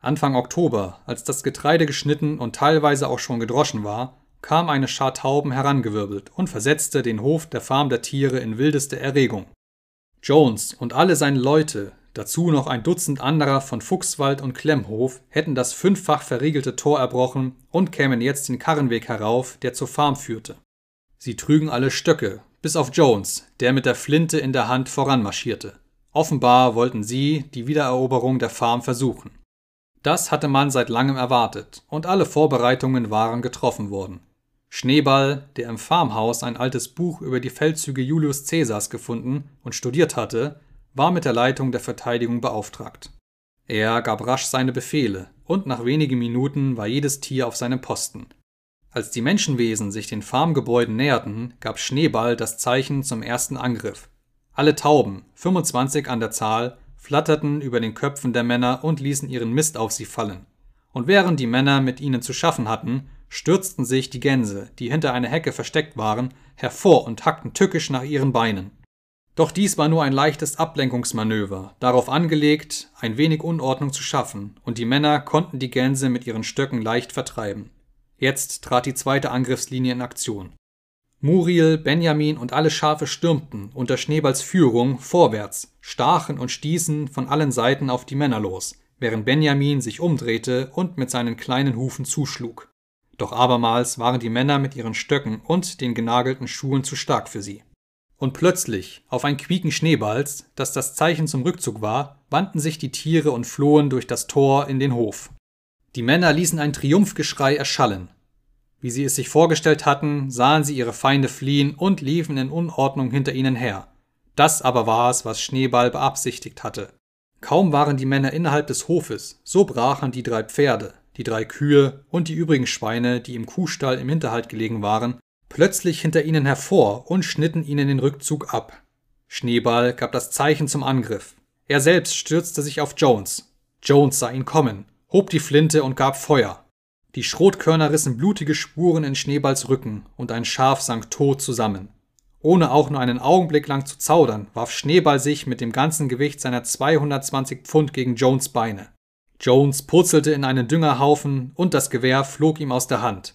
Anfang Oktober, als das Getreide geschnitten und teilweise auch schon gedroschen war, kam eine Schar Tauben herangewirbelt und versetzte den Hof der Farm der Tiere in wildeste Erregung. Jones und alle seine Leute, dazu noch ein Dutzend anderer von Fuchswald und Klemmhof, hätten das fünffach verriegelte Tor erbrochen und kämen jetzt den Karrenweg herauf, der zur Farm führte. Sie trügen alle Stöcke, bis auf Jones, der mit der Flinte in der Hand voranmarschierte. Offenbar wollten sie die Wiedereroberung der Farm versuchen. Das hatte man seit langem erwartet, und alle Vorbereitungen waren getroffen worden. Schneeball, der im Farmhaus ein altes Buch über die Feldzüge Julius Caesars gefunden und studiert hatte, war mit der Leitung der Verteidigung beauftragt. Er gab rasch seine Befehle, und nach wenigen Minuten war jedes Tier auf seinem Posten. Als die Menschenwesen sich den Farmgebäuden näherten, gab Schneeball das Zeichen zum ersten Angriff. Alle Tauben, 25 an der Zahl, flatterten über den Köpfen der Männer und ließen ihren Mist auf sie fallen. Und während die Männer mit ihnen zu schaffen hatten, stürzten sich die Gänse, die hinter einer Hecke versteckt waren, hervor und hackten tückisch nach ihren Beinen. Doch dies war nur ein leichtes Ablenkungsmanöver, darauf angelegt, ein wenig Unordnung zu schaffen, und die Männer konnten die Gänse mit ihren Stöcken leicht vertreiben. Jetzt trat die zweite Angriffslinie in Aktion. Muriel, Benjamin und alle Schafe stürmten unter Schneeballs Führung vorwärts, stachen und stießen von allen Seiten auf die Männer los, während Benjamin sich umdrehte und mit seinen kleinen Hufen zuschlug. Doch abermals waren die Männer mit ihren Stöcken und den genagelten Schuhen zu stark für sie. Und plötzlich, auf ein Quieken Schneeballs, das das Zeichen zum Rückzug war, wandten sich die Tiere und flohen durch das Tor in den Hof. Die Männer ließen ein Triumphgeschrei erschallen. Wie sie es sich vorgestellt hatten, sahen sie ihre Feinde fliehen und liefen in Unordnung hinter ihnen her. Das aber war es, was Schneeball beabsichtigt hatte. Kaum waren die Männer innerhalb des Hofes, so brachen die drei Pferde, die drei Kühe und die übrigen Schweine, die im Kuhstall im Hinterhalt gelegen waren, plötzlich hinter ihnen hervor und schnitten ihnen den Rückzug ab. Schneeball gab das Zeichen zum Angriff. Er selbst stürzte sich auf Jones. Jones sah ihn kommen, hob die Flinte und gab Feuer. Die Schrotkörner rissen blutige Spuren in Schneeballs Rücken und ein Schaf sank tot zusammen. Ohne auch nur einen Augenblick lang zu zaudern, warf Schneeball sich mit dem ganzen Gewicht seiner 220 Pfund gegen Jones Beine. Jones purzelte in einen Düngerhaufen und das Gewehr flog ihm aus der Hand.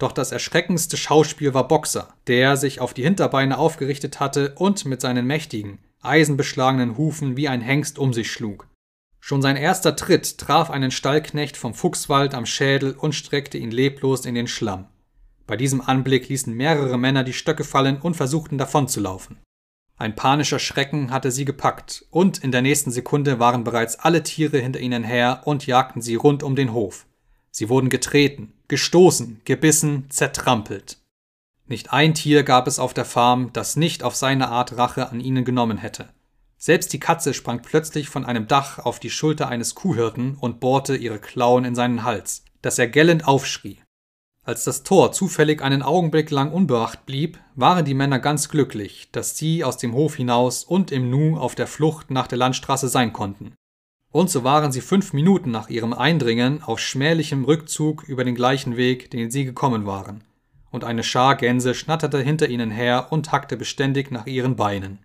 Doch das erschreckendste Schauspiel war Boxer, der sich auf die Hinterbeine aufgerichtet hatte und mit seinen mächtigen, eisenbeschlagenen Hufen wie ein Hengst um sich schlug. Schon sein erster Tritt traf einen Stallknecht vom Fuchswald am Schädel und streckte ihn leblos in den Schlamm. Bei diesem Anblick ließen mehrere Männer die Stöcke fallen und versuchten davonzulaufen. Ein panischer Schrecken hatte sie gepackt, und in der nächsten Sekunde waren bereits alle Tiere hinter ihnen her und jagten sie rund um den Hof. Sie wurden getreten, gestoßen, gebissen, zertrampelt. Nicht ein Tier gab es auf der Farm, das nicht auf seine Art Rache an ihnen genommen hätte. Selbst die Katze sprang plötzlich von einem Dach auf die Schulter eines Kuhhirten und bohrte ihre Klauen in seinen Hals, dass er gellend aufschrie. Als das Tor zufällig einen Augenblick lang unbeacht blieb, waren die Männer ganz glücklich, dass sie aus dem Hof hinaus und im Nu auf der Flucht nach der Landstraße sein konnten. Und so waren sie fünf Minuten nach ihrem Eindringen auf schmählichem Rückzug über den gleichen Weg, den sie gekommen waren. Und eine Schar Gänse schnatterte hinter ihnen her und hackte beständig nach ihren Beinen.